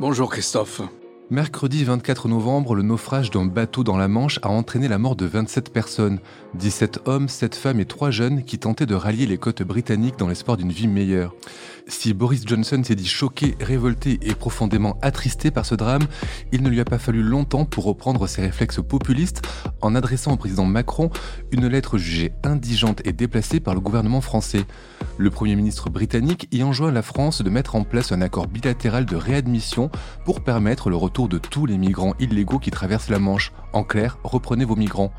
Bonjour Christophe. Mercredi 24 novembre, le naufrage d'un bateau dans la Manche a entraîné la mort de 27 personnes, 17 hommes, 7 femmes et 3 jeunes qui tentaient de rallier les côtes britanniques dans l'espoir d'une vie meilleure. Si Boris Johnson s'est dit choqué, révolté et profondément attristé par ce drame, il ne lui a pas fallu longtemps pour reprendre ses réflexes populistes en adressant au président Macron une lettre jugée indigente et déplacée par le gouvernement français. Le Premier ministre britannique y enjoint la France de mettre en place un accord bilatéral de réadmission pour permettre le retour de tous les migrants illégaux qui traversent la Manche. En clair, reprenez vos migrants.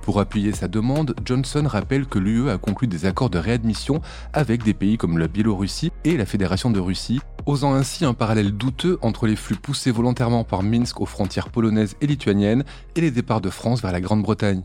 Pour appuyer sa demande, Johnson rappelle que l'UE a conclu des accords de réadmission avec des pays comme la Biélorussie et la Fédération de Russie, osant ainsi un parallèle douteux entre les flux poussés volontairement par Minsk aux frontières polonaises et lituaniennes et les départs de France vers la Grande-Bretagne.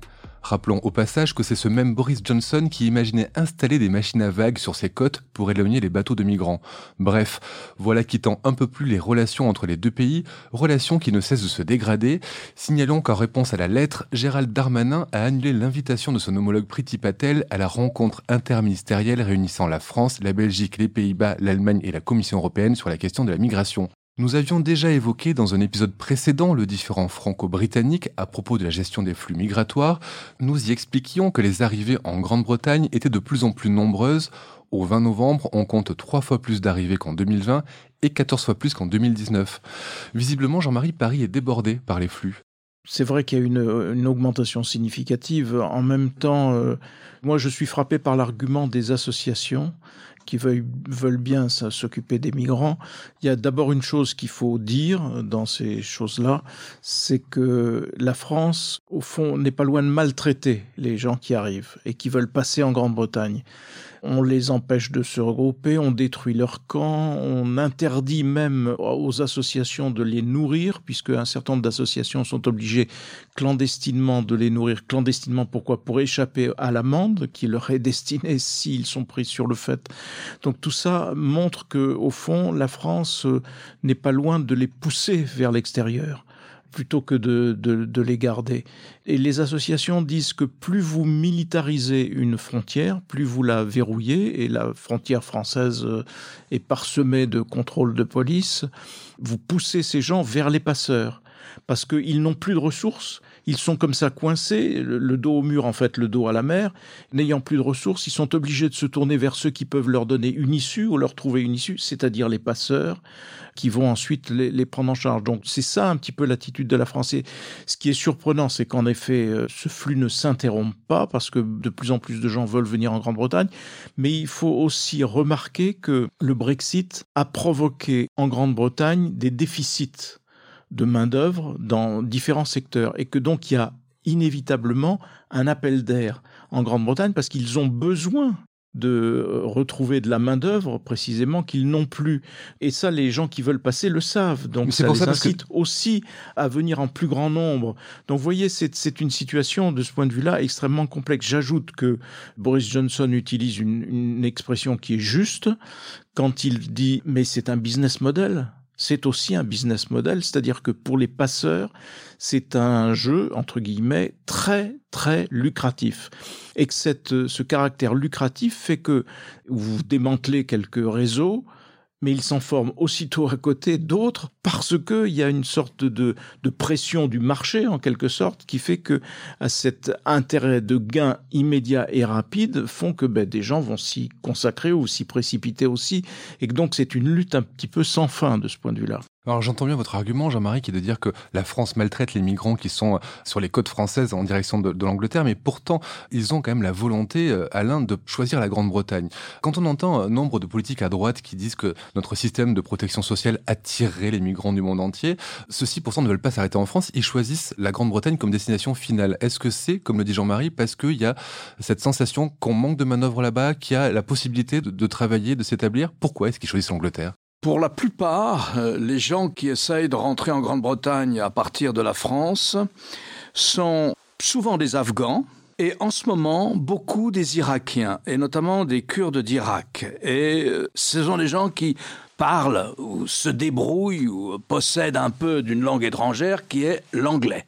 Rappelons au passage que c'est ce même Boris Johnson qui imaginait installer des machines à vagues sur ses côtes pour éloigner les bateaux de migrants. Bref, voilà qui tend un peu plus les relations entre les deux pays, relations qui ne cessent de se dégrader. Signalons qu'en réponse à la lettre, Gérald Darmanin a annulé l'invitation de son homologue Priti Patel à la rencontre interministérielle réunissant la France, la Belgique, les Pays-Bas, l'Allemagne et la Commission européenne sur la question de la migration. Nous avions déjà évoqué dans un épisode précédent le différent franco-britannique à propos de la gestion des flux migratoires. Nous y expliquions que les arrivées en Grande-Bretagne étaient de plus en plus nombreuses. Au 20 novembre, on compte trois fois plus d'arrivées qu'en 2020 et 14 fois plus qu'en 2019. Visiblement, Jean-Marie, Paris est débordé par les flux. C'est vrai qu'il y a une, augmentation significative. En même temps, euh, moi, je suis frappé par l'argument des associations qui veulent, bien s'occuper des migrants. Il y a d'abord une chose qu'il faut dire dans ces choses-là, c'est que la France, au fond, n'est pas loin de maltraiter les gens qui arrivent et qui veulent passer en Grande-Bretagne. On les empêche de se regrouper, on détruit leurs camps, on interdit même aux associations de les nourrir, puisque un certain nombre d'associations sont obligées clandestinement de les nourrir. Clandestinement, pourquoi? Pour échapper à l'amende qui leur est destinée s'ils sont pris sur le fait. Donc tout ça montre que, au fond, la France n'est pas loin de les pousser vers l'extérieur plutôt que de, les garder. Et les associations disent que plus vous militarisez une frontière, plus vous la verrouillez, et la frontière française est parsemée de contrôles de police, vous poussez ces gens vers les passeurs parce qu'ils n'ont plus de ressources, ils sont comme ça coincés, le, dos au mur en fait, le dos à la mer, n'ayant plus de ressources, ils sont obligés de se tourner vers ceux qui peuvent leur donner une issue ou leur trouver une issue, c'est-à-dire les passeurs qui vont ensuite les, les, prendre en charge. Donc c'est ça un petit peu l'attitude de la France. Et ce qui est surprenant, c'est qu'en effet, ce flux ne s'interrompt pas parce que de plus en plus de gens veulent venir en Grande-Bretagne, mais il faut aussi remarquer que le Brexit a provoqué en Grande-Bretagne des déficits de main-d'œuvre dans différents secteurs et que donc il y a inévitablement un appel d'air en Grande-Bretagne parce qu'ils ont besoin de retrouver de la main-d'œuvre précisément qu'ils n'ont plus. Et ça, les gens qui veulent passer le savent. Donc ça les incite que... aussi à venir en plus grand nombre. Donc vous voyez, c'est une situation de ce point de vue-là extrêmement complexe. J'ajoute que Boris Johnson utilise une, une expression qui est juste quand il dit mais c'est un business model c'est aussi un business model, c'est-à-dire que pour les passeurs, c'est un jeu, entre guillemets, très, très lucratif. Et que cette, ce caractère lucratif fait que vous démantelez quelques réseaux, mais il s'en forme aussitôt à côté d'autres parce qu'il y a une sorte de, de, pression du marché, en quelque sorte, qui fait que à cet intérêt de gain immédiat et rapide font que ben, des gens vont s'y consacrer ou s'y précipiter aussi, et que donc c'est une lutte un petit peu sans fin de ce point de vue-là. Alors j'entends bien votre argument, Jean-Marie, qui est de dire que la France maltraite les migrants qui sont sur les côtes françaises en direction de, de l'Angleterre, mais pourtant ils ont quand même la volonté, Alain, de choisir la Grande-Bretagne. Quand on entend nombre de politiques à droite qui disent que notre système de protection sociale attirerait les migrants du monde entier, ceux-ci pourtant ne veulent pas s'arrêter en France, ils choisissent la Grande-Bretagne comme destination finale. Est-ce que c'est, comme le dit Jean-Marie, parce qu'il y a cette sensation qu'on manque de manœuvre là-bas, qu'il y a la possibilité de, de travailler, de s'établir? Pourquoi est-ce qu'ils choisissent l'Angleterre? Pour la plupart, euh, les gens qui essayent de rentrer en Grande-Bretagne à partir de la France sont souvent des Afghans, et en ce moment, beaucoup des Irakiens, et notamment des Kurdes d'Irak. Et euh, ce sont des gens qui parlent ou se débrouillent ou possèdent un peu d'une langue étrangère qui est l'anglais.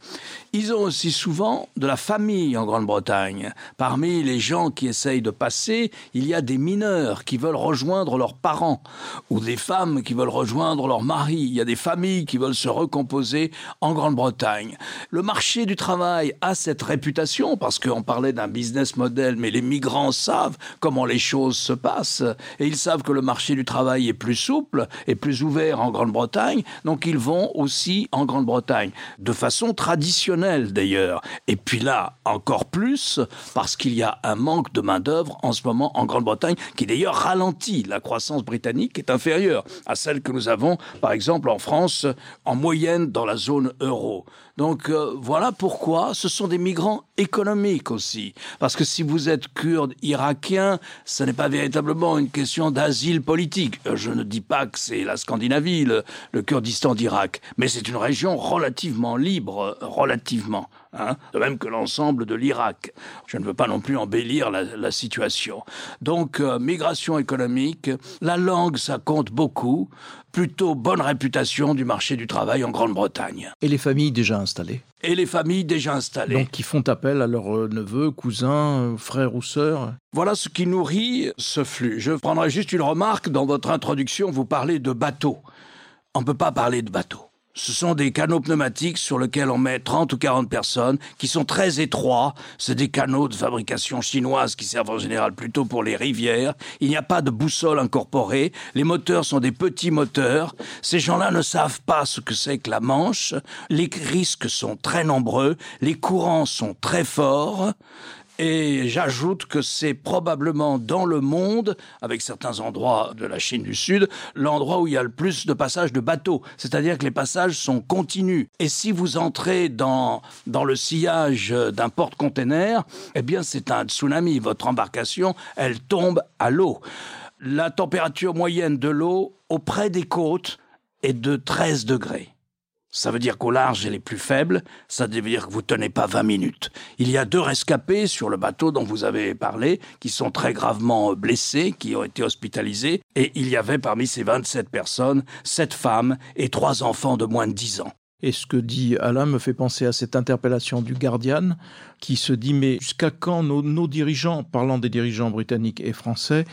Ils ont aussi souvent de la famille en Grande-Bretagne. Parmi les gens qui essayent de passer, il y a des mineurs qui veulent rejoindre leurs parents ou des femmes qui veulent rejoindre leur mari. Il y a des familles qui veulent se recomposer en Grande-Bretagne. Le marché du travail a cette réputation parce qu'on parlait d'un business model, mais les migrants savent comment les choses se passent et ils savent que le marché du travail est plus souple et plus ouvert en Grande-Bretagne, donc ils vont aussi en Grande-Bretagne de façon traditionnelle d'ailleurs. Et puis là, encore plus, parce qu'il y a un manque de main-d'œuvre en ce moment en Grande-Bretagne, qui d'ailleurs ralentit. La croissance britannique est inférieure à celle que nous avons, par exemple, en France, en moyenne dans la zone euro. Donc euh, voilà pourquoi ce sont des migrants économiques aussi. Parce que si vous êtes kurde irakien, ce n'est pas véritablement une question d'asile politique. Euh, je ne dis pas que c'est la Scandinavie, le, le Kurdistan d'Irak, mais c'est une région relativement libre, relativement. Hein, de même que l'ensemble de l'Irak. Je ne veux pas non plus embellir la, situation. Donc, euh, migration économique, la langue, ça compte beaucoup, plutôt bonne réputation du marché du travail en Grande-Bretagne. Et les familles déjà installées? Et les familles déjà installées. Donc qui font appel à leurs euh, neveux, cousins, euh, frères ou sœurs? Voilà ce qui nourrit ce flux. Je prendrai juste une remarque. Dans votre introduction, vous parlez de bateaux. On ne peut pas parler de bateaux. Ce sont des canaux pneumatiques sur lesquels on met 30 ou 40 personnes, qui sont très étroits. C'est des canaux de fabrication chinoise qui servent en général plutôt pour les rivières. Il n'y a pas de boussole incorporée. Les moteurs sont des petits moteurs. Ces gens-là ne savent pas ce que c'est que la Manche. Les risques sont très nombreux. Les courants sont très forts. Et j'ajoute que c'est probablement dans le monde, avec certains endroits de la Chine du Sud, l'endroit où il y a le plus de passages de bateaux. C'est-à-dire que les passages sont continus. Et si vous entrez dans, dans le sillage d'un porte-container, eh bien c'est un tsunami. Votre embarcation, elle tombe à l'eau. La température moyenne de l'eau auprès des côtes est de 13 degrés. Ça veut dire qu'au large, elle est plus faible, ça veut dire que vous tenez pas 20 minutes. Il y a deux rescapés sur le bateau dont vous avez parlé, qui sont très gravement blessés, qui ont été hospitalisés, et il y avait parmi ces 27 personnes, sept femmes et trois enfants de moins de 10 ans. Et ce que dit Alain me fait penser à cette interpellation du Guardian, qui se dit mais jusqu'à quand nos, dirigeants, parlant des dirigeants britanniques et français,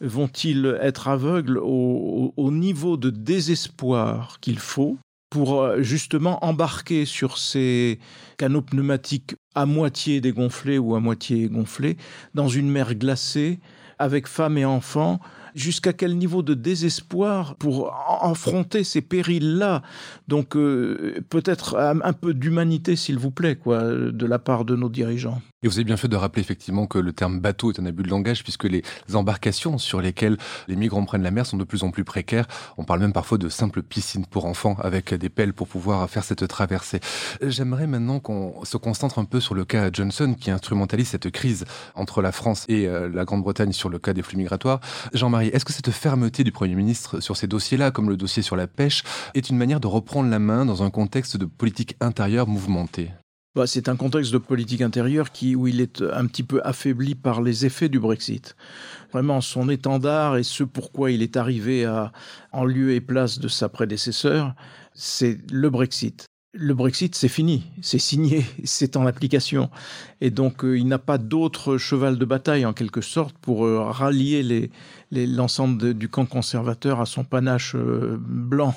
vont-ils être aveugles au niveau de désespoir qu'il faut pour euh, justement embarquer sur ces canaux pneumatiques à moitié dégonflés ou à moitié gonflés dans une mer glacée avec femmes et enfants jusqu'à quel niveau de désespoir pour affronter ces périls-là? Donc euh, peut-être un, peu d'humanité, s'il vous plaît, quoi, de la part de nos dirigeants. Et vous avez bien fait de rappeler effectivement que le terme bateau est un abus de langage puisque les embarcations sur lesquelles les migrants prennent la mer sont de plus en plus précaires. On parle même parfois de simples piscines pour enfants avec des pelles pour pouvoir faire cette traversée. J'aimerais maintenant qu'on se concentre un peu sur le cas Johnson qui instrumentalise cette crise entre la France et euh, la Grande-Bretagne sur le cas des flux migratoires. Jean-Marie, est-ce que cette fermeté du Premier ministre sur ces dossiers-là, comme le dossier sur la pêche, est une manière de reprendre la main dans un contexte de politique intérieure mouvementée? Bah, c'est un contexte de politique intérieure qui, où il est un petit peu affaibli par les effets du Brexit. Vraiment, son étendard et ce pourquoi il est arrivé à, en lieu et place de sa prédécesseur, c'est le Brexit. Le Brexit, c'est fini, c'est signé, c'est en application. Et donc, euh, il n'a pas d'autre cheval de bataille, en quelque sorte, pour euh, rallier l'ensemble du camp conservateur à son panache euh, blanc.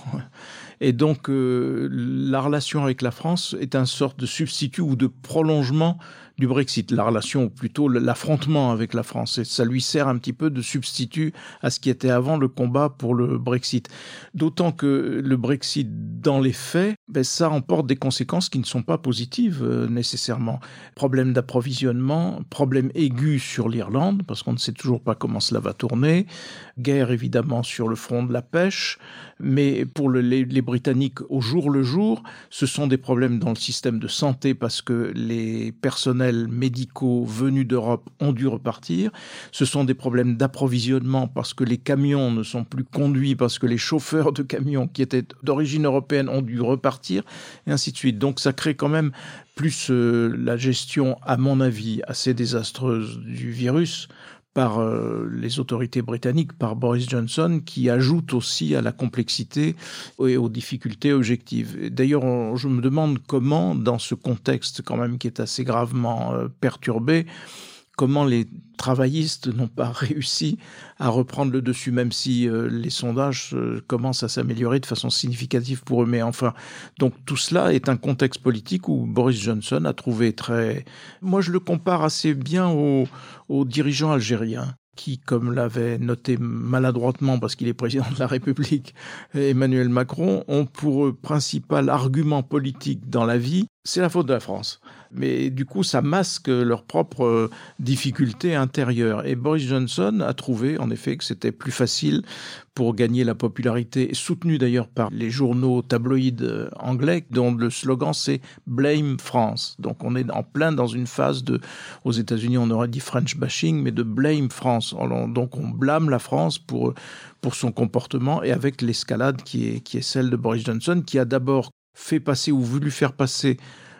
Et donc, euh, la relation avec la France est un sorte de substitut ou de prolongement du Brexit, la relation, ou plutôt l'affrontement avec la France. Et ça lui sert un petit peu de substitut à ce qui était avant le combat pour le Brexit. D'autant que le Brexit, dans les faits, ben, ça emporte des conséquences qui ne sont pas positives euh, nécessairement. Problème d'approvisionnement, problème aigu sur l'Irlande, parce qu'on ne sait toujours pas comment cela va tourner, guerre évidemment sur le front de la pêche, mais pour le, les, les britanniques au jour le jour. Ce sont des problèmes dans le système de santé parce que les personnels médicaux venus d'Europe ont dû repartir. Ce sont des problèmes d'approvisionnement parce que les camions ne sont plus conduits, parce que les chauffeurs de camions qui étaient d'origine européenne ont dû repartir, et ainsi de suite. Donc ça crée quand même plus euh, la gestion, à mon avis, assez désastreuse du virus par euh, les autorités britanniques, par Boris Johnson, qui ajoute aussi à la complexité et aux difficultés objectives. D'ailleurs, je me demande comment, dans ce contexte quand même qui est assez gravement euh, perturbé, comment les travaillistes n'ont pas réussi à reprendre le dessus, même si euh, les sondages euh, commencent à s'améliorer de façon significative pour eux. Mais enfin, donc tout cela est un contexte politique où Boris Johnson a trouvé très... Moi, je le compare assez bien aux, aux dirigeants algériens qui, comme l'avait noté maladroitement parce qu'il est président de la République, Emmanuel Macron, ont pour principal argument politique dans la vie, c'est la faute de la France mais du coup, ça masque leurs propres euh, difficultés intérieures. Et Boris Johnson a trouvé, en effet, que c'était plus facile pour gagner la popularité, soutenu d'ailleurs par les journaux tabloïds euh, anglais, dont le slogan c'est Blame France. Donc on est en plein dans une phase de, aux États-Unis on aurait dit French bashing, mais de Blame France. Donc on blâme la France pour, pour son comportement et avec l'escalade qui est, qui est celle de Boris Johnson, qui a d'abord fait passer ou voulu faire passer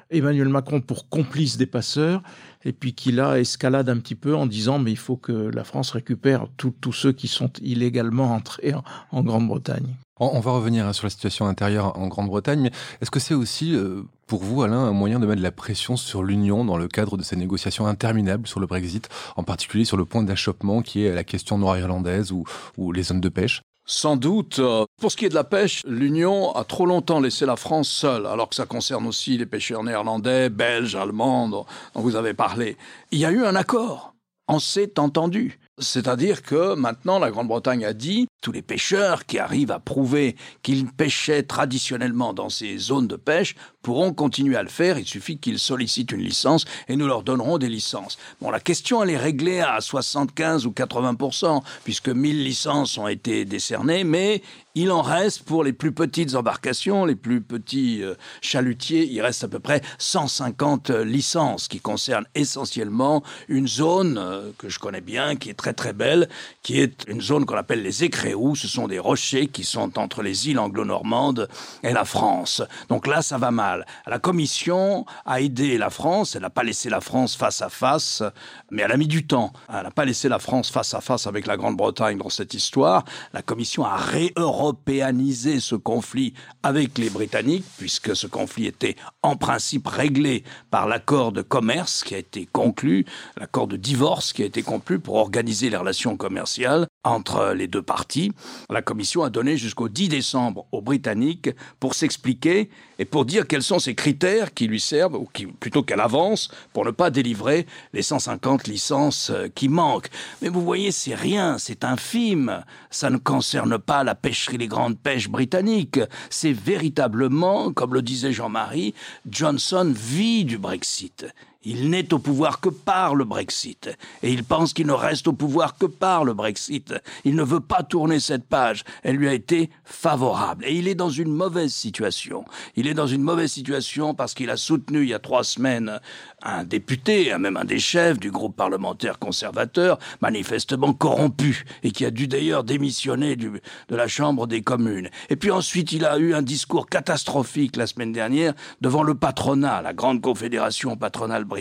Emmanuel Macron pour complice des passeurs, et puis qu'il a escalade un petit peu en disant mais il faut que la France récupère tous ceux qui sont illégalement entrés en, Grande-Bretagne. On, va revenir hein, sur la situation intérieure en Grande-Bretagne, mais est-ce que c'est aussi euh, pour vous, Alain, un moyen de mettre la pression sur l'Union dans le cadre de ces négociations interminables sur le Brexit, en particulier sur le point d'achoppement qui est la question nord-irlandaise ou les zones de pêche? Sans doute. Euh, pour ce qui est de la pêche, l'Union a trop longtemps laissé la France seule, alors que ça concerne aussi les pêcheurs néerlandais, belges, allemands, dont vous avez parlé. Il y a eu un accord. On s'est entendu. C'est-à-dire que maintenant, la Grande-Bretagne a dit, tous les pêcheurs qui arrivent à prouver qu'ils pêchaient traditionnellement dans ces zones de pêche pourront continuer à le faire. Il suffit qu'ils sollicitent une licence et nous leur donnerons des licences. Bon, la question, elle est réglée à 75 ou 80% puisque 1000 licences ont été décernées, mais il en reste pour les plus petites embarcations, les plus petits euh, chalutiers, il reste à peu près 150 licences qui concernent essentiellement une zone euh, que je connais bien, qui est très très belle, qui est une zone qu'on appelle les Écréous. Ce sont des rochers qui sont entre les îles anglo-normandes et la France. Donc là, ça va mal. La Commission a aidé la France. Elle n'a pas laissé la France face à face, mais elle a mis du temps. Elle n'a pas laissé la France face à face avec la Grande-Bretagne dans cette histoire. La Commission a réeuropéanisé ce conflit avec les Britanniques, puisque ce conflit était en principe réglé par l'accord de commerce qui a été conclu, l'accord de divorce qui a été conclu pour organiser les relations commerciales entre les deux parties. La Commission a donné jusqu'au 10 décembre aux Britanniques pour s'expliquer et pour dire quels sont ces critères qui lui servent, ou qui, plutôt qu'elle avance, pour ne pas délivrer les 150 licences euh, qui manquent. Mais vous voyez, c'est rien, c'est infime. Ça ne concerne pas la pêcherie, les grandes pêches britanniques. C'est véritablement, comme le disait Jean-Marie, Johnson vit du Brexit. Il n'est au pouvoir que par le Brexit. Et il pense qu'il ne reste au pouvoir que par le Brexit. Il ne veut pas tourner cette page. Elle lui a été favorable. Et il est dans une mauvaise situation. Il est dans une mauvaise situation parce qu'il a soutenu il y a trois semaines un député, même un des chefs du groupe parlementaire conservateur, manifestement corrompu, et qui a dû d'ailleurs démissionner de la Chambre des communes. Et puis ensuite, il a eu un discours catastrophique la semaine dernière devant le patronat, la grande confédération patronale britannique,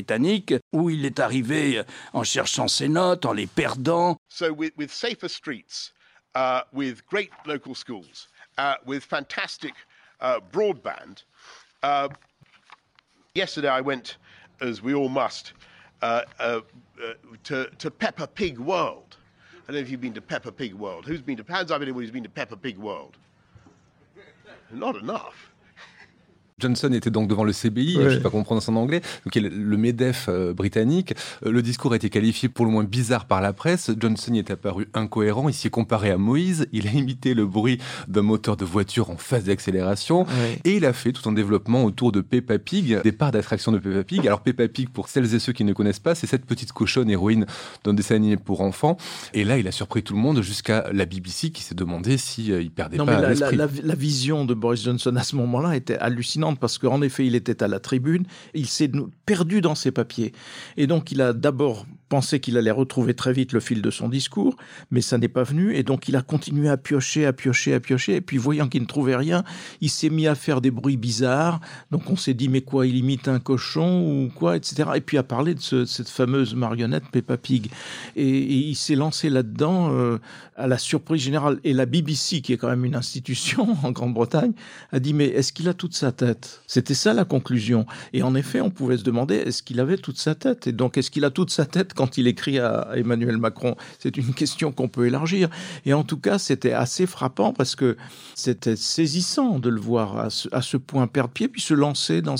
où il est arrivé en cherchant ses notes, en les perdant. So with, with safer streets, uh, with great local schools, uh, with fantastic uh, broadband. Uh, yesterday I went as we all must, uh, uh, to, to Peppa Pig World. I don't know if you've been to Peppa Pig World. Who's been to, hands up anyone who's been to Peppa Pig World? Not enough. Johnson était donc devant le CBI, je ne sais pas comprendre son anglais, donc le MEDEF euh, britannique. Euh, le discours a été qualifié pour le moins bizarre par la presse. Johnson y est apparu incohérent. Il s'y est comparé à Moïse. Il a imité le bruit d'un moteur de voiture en phase d'accélération. Et il a fait tout un développement autour de Peppa Pig, des parts d'attraction de Peppa Pig. Alors Peppa Pig, pour celles et ceux qui ne connaissent pas, c'est cette petite cochonne héroïne d'un dessin animé pour enfants. Et là, il a surpris tout le monde jusqu'à la BBC qui s'est demandé s'il si, perdait pas la, la, la vision de Boris Johnson à ce moment-là était hallucinante parce qu'en effet, il était à la tribune, il s'est perdu dans ses papiers. Et donc, il a d'abord pensé qu'il allait retrouver très vite le fil de son discours, mais ça n'est pas venu, et donc il a continué à piocher, à piocher, à piocher, et puis voyant qu'il ne trouvait rien, il s'est mis à faire des bruits bizarres, donc on s'est dit, mais quoi, il imite un cochon, ou quoi, etc. Et puis à parler de cette fameuse marionnette Peppa Pig. Et, il s'est lancé là-dedans euh, à la surprise générale. Et la BBC, qui est quand même une institution en Grande-Bretagne, a dit, mais est-ce qu'il a toute sa tête? C'était ça la conclusion. Et en effet, on pouvait se demander est-ce qu'il avait toute sa tête? Et donc, est-ce qu'il a toute sa tête quand il écrit à Emmanuel Macron C'est une question qu'on peut élargir. Et en tout cas, c'était assez frappant parce que c'était saisissant de le voir à ce, point perdre pied, puis se lancer dans,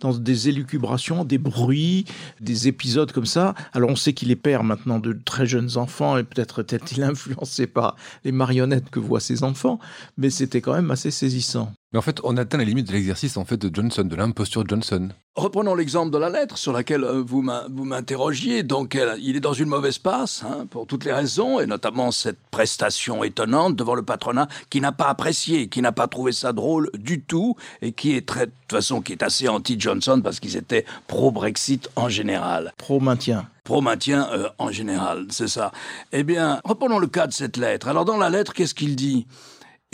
dans des élucubrations, des bruits, des épisodes comme ça. Alors, on sait qu'il est père maintenant de très jeunes enfants et peut-être est-il influencé par les marionnettes que voient ses enfants, mais c'était quand même assez saisissant. Mais en fait, on atteint la limite de l'exercice en fait de Johnson, de l'imposture Johnson. Reprenons l'exemple de la lettre sur laquelle euh, vous m'interrogiez. Donc, il est dans une mauvaise passe, hein, pour toutes les raisons, et notamment cette prestation étonnante devant le patronat qui n'a pas apprécié, qui n'a pas trouvé ça drôle du tout, et qui est très, de toute façon, qui est assez anti-Johnson parce qu'ils étaient pro-Brexit en général. Pro-maintien pro-maintien euh, en général, c'est ça. Eh bien, reprenons le cas de cette lettre. Alors dans la lettre, qu'est-ce qu'il dit?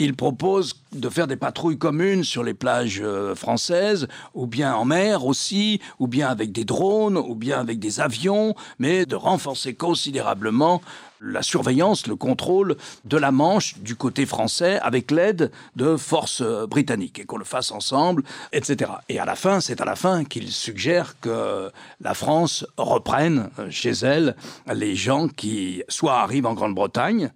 Il propose de faire des patrouilles communes sur les plages euh, françaises, ou bien en mer aussi, ou bien avec des drones, ou bien avec des avions, mais de renforcer considérablement la surveillance, le contrôle de la Manche du côté français avec l'aide de forces euh, britanniques et qu'on le fasse ensemble, etc. Et à la fin, c'est à la fin qu'il suggère que la France reprenne euh, chez elle les gens qui soit arrivent en Grande-Bretagne,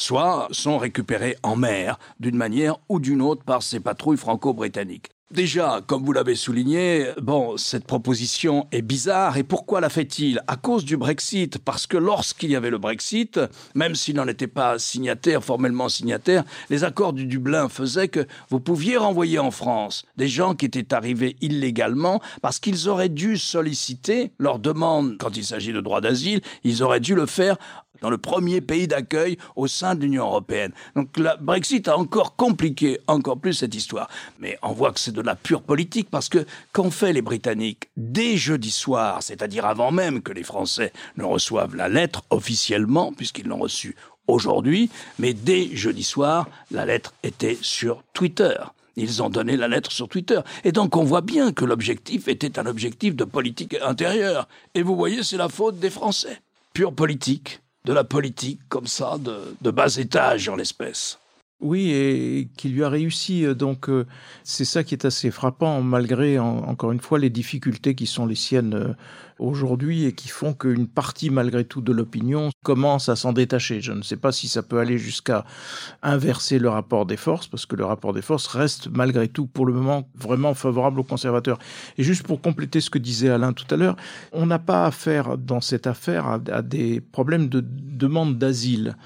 soit sont récupérés en mer d'une manière ou d'une autre par ces patrouilles franco-britanniques. Déjà, comme vous l'avez souligné, bon, cette proposition est bizarre. Et pourquoi la fait-il? À cause du Brexit. Parce que lorsqu'il y avait le Brexit, même s'il n'en était pas signataire, formellement signataire, les accords du Dublin faisaient que vous pouviez renvoyer en France des gens qui étaient arrivés illégalement parce qu'ils auraient dû solliciter leur demande, quand il s'agit de droit d'asile, ils auraient dû le faire dans le premier pays d'accueil au sein de l'Union européenne. Donc le Brexit a encore compliqué encore plus cette histoire. Mais on voit que c'est de la pure politique parce que qu'ont fait les Britanniques dès jeudi soir, c'est-à-dire avant même que les Français ne reçoivent la lettre officiellement, puisqu'ils l'ont reçue aujourd'hui, mais dès jeudi soir, la lettre était sur Twitter. Ils ont donné la lettre sur Twitter. Et donc on voit bien que l'objectif était un objectif de politique intérieure. Et vous voyez, c'est la faute des Français. Pure politique de la politique comme ça, de, bas étage en l'espèce. Oui, et qui lui a réussi. Euh, donc, euh, c'est ça qui est assez frappant, malgré, encore une fois, les difficultés qui sont les siennes euh, aujourd'hui et qui font qu'une partie, malgré tout, de l'opinion commence à s'en détacher. Je ne sais pas si ça peut aller jusqu'à inverser le rapport des forces, parce que le rapport des forces reste, malgré tout, pour le moment, vraiment favorable aux conservateurs. Et juste pour compléter ce que disait Alain tout à l'heure, on n'a pas affaire dans cette affaire à des problèmes de demande d'asile.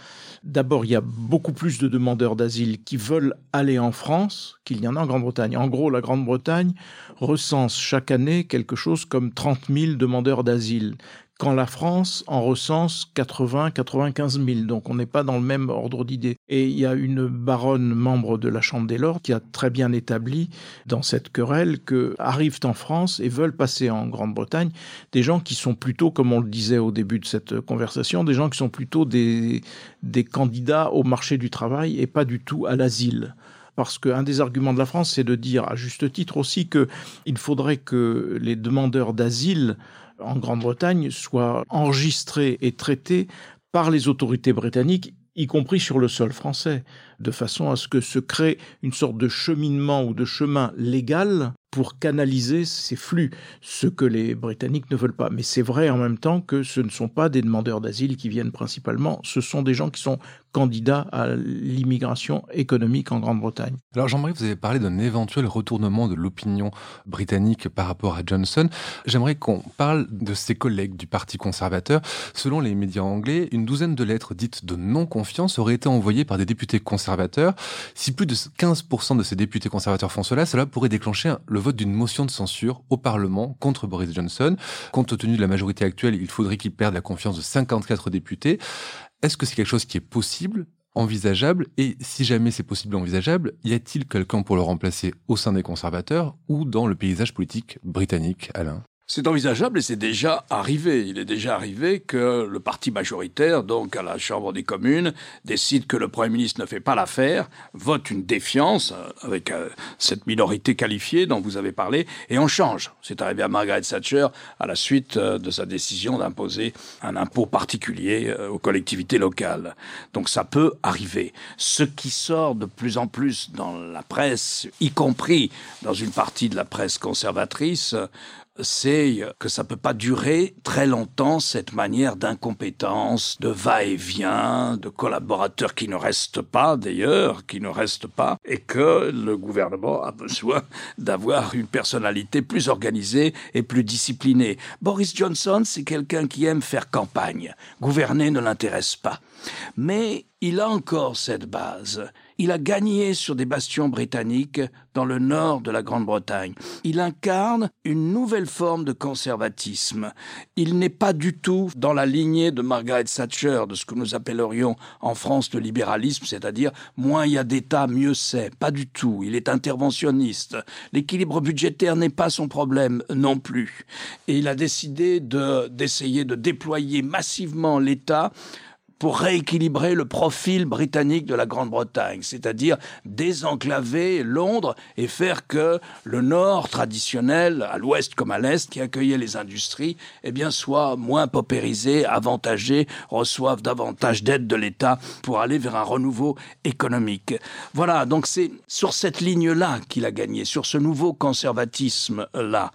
D'abord, il y a beaucoup plus de demandeurs d'asile qui veulent aller en France qu'il y en a en Grande-Bretagne. En gros, la Grande-Bretagne recense chaque année quelque chose comme 30 000 demandeurs d'asile quand la France en recense 80-95 000. Donc on n'est pas dans le même ordre d'idée. Et il y a une baronne membre de la Chambre des Lords qui a très bien établi dans cette querelle que arrivent en France et veulent passer en Grande-Bretagne des gens qui sont plutôt, comme on le disait au début de cette conversation, des gens qui sont plutôt des, des candidats au marché du travail et pas du tout à l'asile parce qu'un des arguments de la France, c'est de dire, à juste titre aussi, qu'il faudrait que les demandeurs d'asile en Grande-Bretagne soient enregistrés et traités par les autorités britanniques y compris sur le sol français, de façon à ce que se crée une sorte de cheminement ou de chemin légal pour canaliser ces flux, ce que les Britanniques ne veulent pas. Mais c'est vrai en même temps que ce ne sont pas des demandeurs d'asile qui viennent principalement, ce sont des gens qui sont candidat à l'immigration économique en Grande-Bretagne. Alors Jean-Marie, vous avez parlé d'un éventuel retournement de l'opinion britannique par rapport à Johnson. J'aimerais qu'on parle de ses collègues du Parti conservateur. Selon les médias anglais, une douzaine de lettres dites de non-confiance auraient été envoyées par des députés conservateurs. Si plus de 15% de ces députés conservateurs font cela, cela pourrait déclencher le vote d'une motion de censure au Parlement contre Boris Johnson. Compte tenu de la majorité actuelle, il faudrait qu'il perde la confiance de 54 députés. Est-ce que c'est quelque chose qui est possible envisageable? Et si jamais c'est possible envisageable, y a-t-il quelqu'un pour le remplacer au sein des conservateurs ou dans le paysage politique britannique, Alain? C'est envisageable et c'est déjà arrivé. Il est déjà arrivé que le parti majoritaire, donc à la Chambre des communes, décide que le Premier ministre ne fait pas l'affaire, vote une défiance euh, avec euh, cette minorité qualifiée dont vous avez parlé, et on change. C'est arrivé à Margaret Thatcher à la suite euh, de sa décision d'imposer un impôt particulier aux collectivités locales. Donc ça peut arriver. Ce qui sort de plus en plus dans la presse, y compris dans une partie de la presse conservatrice, c'est que ça peut pas durer très longtemps cette manière d'incompétence, de va-et-vient, de collaborateurs qui ne restent pas d'ailleurs, qui ne restent pas, et que le gouvernement a besoin d'avoir une personnalité plus organisée et plus disciplinée. Boris Johnson, c'est quelqu'un qui aime faire campagne. Gouverner ne l'intéresse pas. Mais il a encore cette base. Il a gagné sur des bastions britanniques dans le nord de la Grande-Bretagne. Il incarne une nouvelle forme de conservatisme. Il n'est pas du tout dans la lignée de Margaret Thatcher, de ce que nous appellerions en France le libéralisme, c'est-à-dire moins il y a d'État, mieux c'est. Pas du tout. Il est interventionniste. L'équilibre budgétaire n'est pas son problème non plus. Et il a décidé d'essayer de déployer massivement l'État pour rééquilibrer le profil britannique de la Grande-Bretagne, c'est-à-dire désenclaver Londres et faire que le nord traditionnel, à l'ouest comme à l'est, qui accueillait les industries, eh bien, soit moins paupérisé, avantagé, reçoive davantage d'aide de l'État pour aller vers un renouveau économique. Voilà, donc c'est sur cette ligne-là qu'il a gagné, sur ce nouveau conservatisme-là.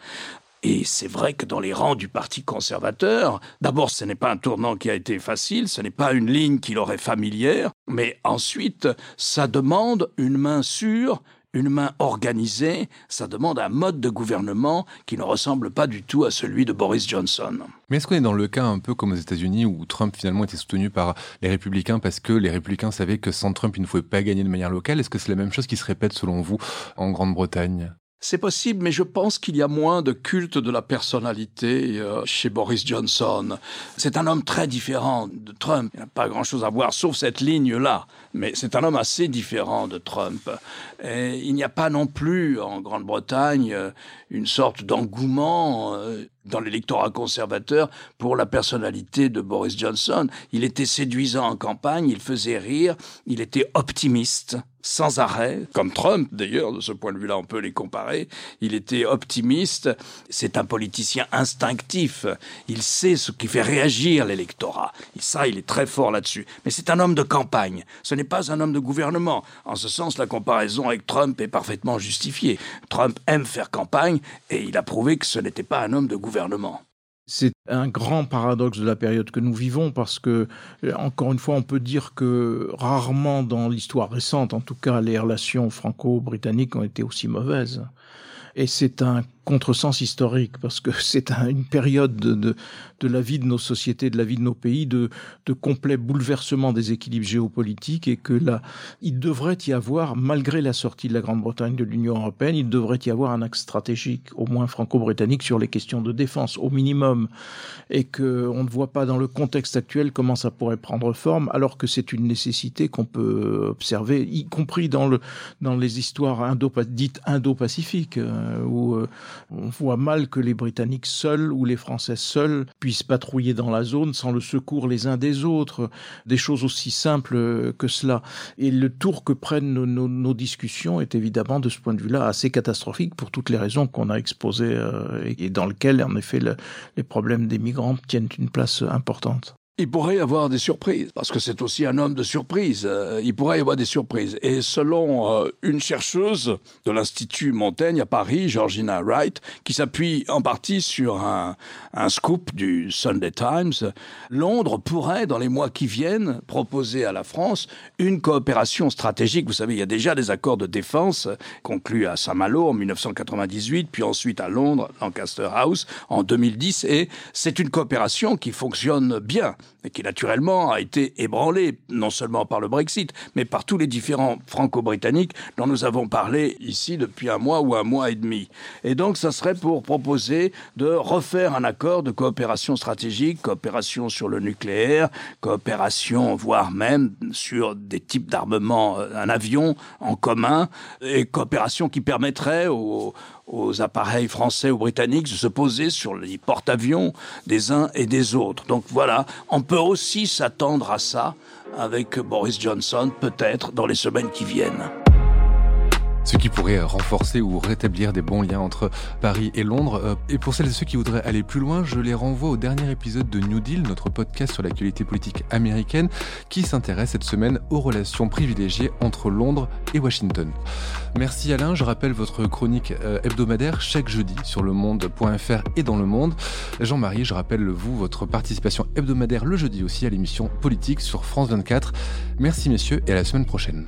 Et c'est vrai que dans les rangs du Parti conservateur, d'abord ce n'est pas un tournant qui a été facile, ce n'est pas une ligne qui leur est familière, mais ensuite ça demande une main sûre, une main organisée, ça demande un mode de gouvernement qui ne ressemble pas du tout à celui de Boris Johnson. Mais est-ce qu'on est dans le cas un peu comme aux États-Unis où Trump finalement était soutenu par les républicains parce que les républicains savaient que sans Trump il ne pouvait pas gagner de manière locale? Est-ce que c'est la même chose qui se répète selon vous en Grande-Bretagne? C'est possible, mais je pense qu'il y a moins de culte de la personnalité euh, chez Boris Johnson. C'est un homme très différent de Trump. Il n'a pas grand-chose à voir, sauf cette ligne-là. Mais c'est un homme assez différent de Trump. Il n'y a pas non plus en Grande-Bretagne euh, une sorte d'engouement euh, dans l'électorat conservateur pour la personnalité de Boris Johnson. Il était séduisant en campagne, il faisait rire, il était optimiste sans arrêt, comme Trump d'ailleurs, de ce point de vue-là on peut les comparer, il était optimiste, c'est un politicien instinctif, il sait ce qui fait réagir l'électorat, et ça il est très fort là-dessus, mais c'est un homme de campagne, ce n'est pas un homme de gouvernement, en ce sens la comparaison avec Trump est parfaitement justifiée, Trump aime faire campagne et il a prouvé que ce n'était pas un homme de gouvernement c'est un grand paradoxe de la période que nous vivons parce que, euh, encore une fois, on peut dire que rarement dans l'histoire récente, en tout cas, les relations franco-britanniques ont été aussi mauvaises. Et c'est un contresens historique parce que c'est une période de, de, de, la vie de nos sociétés, de la vie de nos pays, de, de complet bouleversement des équilibres géopolitiques et que là, il devrait y avoir, malgré la sortie de la Grande-Bretagne de l'Union européenne, il devrait y avoir un axe stratégique, au moins franco-britannique, sur les questions de défense, au minimum, et que on ne voit pas dans le contexte actuel comment ça pourrait prendre forme, alors que c'est une nécessité qu'on peut observer, y compris dans le dans les histoires indo dites indo-pacifiques, euh, où euh, on voit mal que les Britanniques seuls ou les Français seuls puissent patrouiller dans la zone sans le secours les uns des autres, des choses aussi simples que cela. Et le tour que prennent nos, discussions est évidemment de ce point de vue-là assez catastrophique pour toutes les raisons qu'on a exposées euh, et dans lesquelles en effet les problèmes des migrants tiennent une place importante. Il pourrait y avoir des surprises, parce que c'est aussi un homme de surprise. Euh, il pourrait y avoir des surprises. Et selon euh, une chercheuse de l'Institut Montaigne à Paris, Georgina Wright, qui s'appuie en partie sur un, un scoop du Sunday Times, Londres pourrait, dans les mois qui viennent, proposer à la France une coopération stratégique. Vous savez, il y a déjà des accords de défense conclus à Saint-Malo en 1998, puis ensuite à Londres, Lancaster House, en 2010. Et c'est une coopération qui fonctionne bien et qui naturellement a été ébranlé non seulement par le Brexit, mais par tous les différents franco-britanniques dont nous avons parlé ici depuis un mois ou un mois et demi. Et donc, ça serait pour proposer de refaire un accord de coopération stratégique, coopération sur le nucléaire, coopération, voire même sur des types d'armement, euh, un avion en commun, et coopération qui permettrait aux, aux appareils français ou britanniques de se poser sur les porte-avions des uns et des autres. Donc voilà, on peut aussi s'attendre à ça avec Boris Johnson, peut-être dans les semaines qui viennent ce qui pourrait renforcer ou rétablir des bons liens entre Paris et Londres. Euh, et pour celles et ceux qui voudraient aller plus loin, je les renvoie au dernier épisode de New Deal, notre podcast sur l'actualité politique américaine, qui s'intéresse cette semaine aux relations privilégiées entre Londres et Washington. Merci Alain, je rappelle votre chronique euh, hebdomadaire chaque jeudi sur le monde.fr et dans le monde. Jean-Marie, je rappelle vous votre participation hebdomadaire le jeudi aussi à l'émission Politique sur France 24. Merci messieurs et à la semaine prochaine.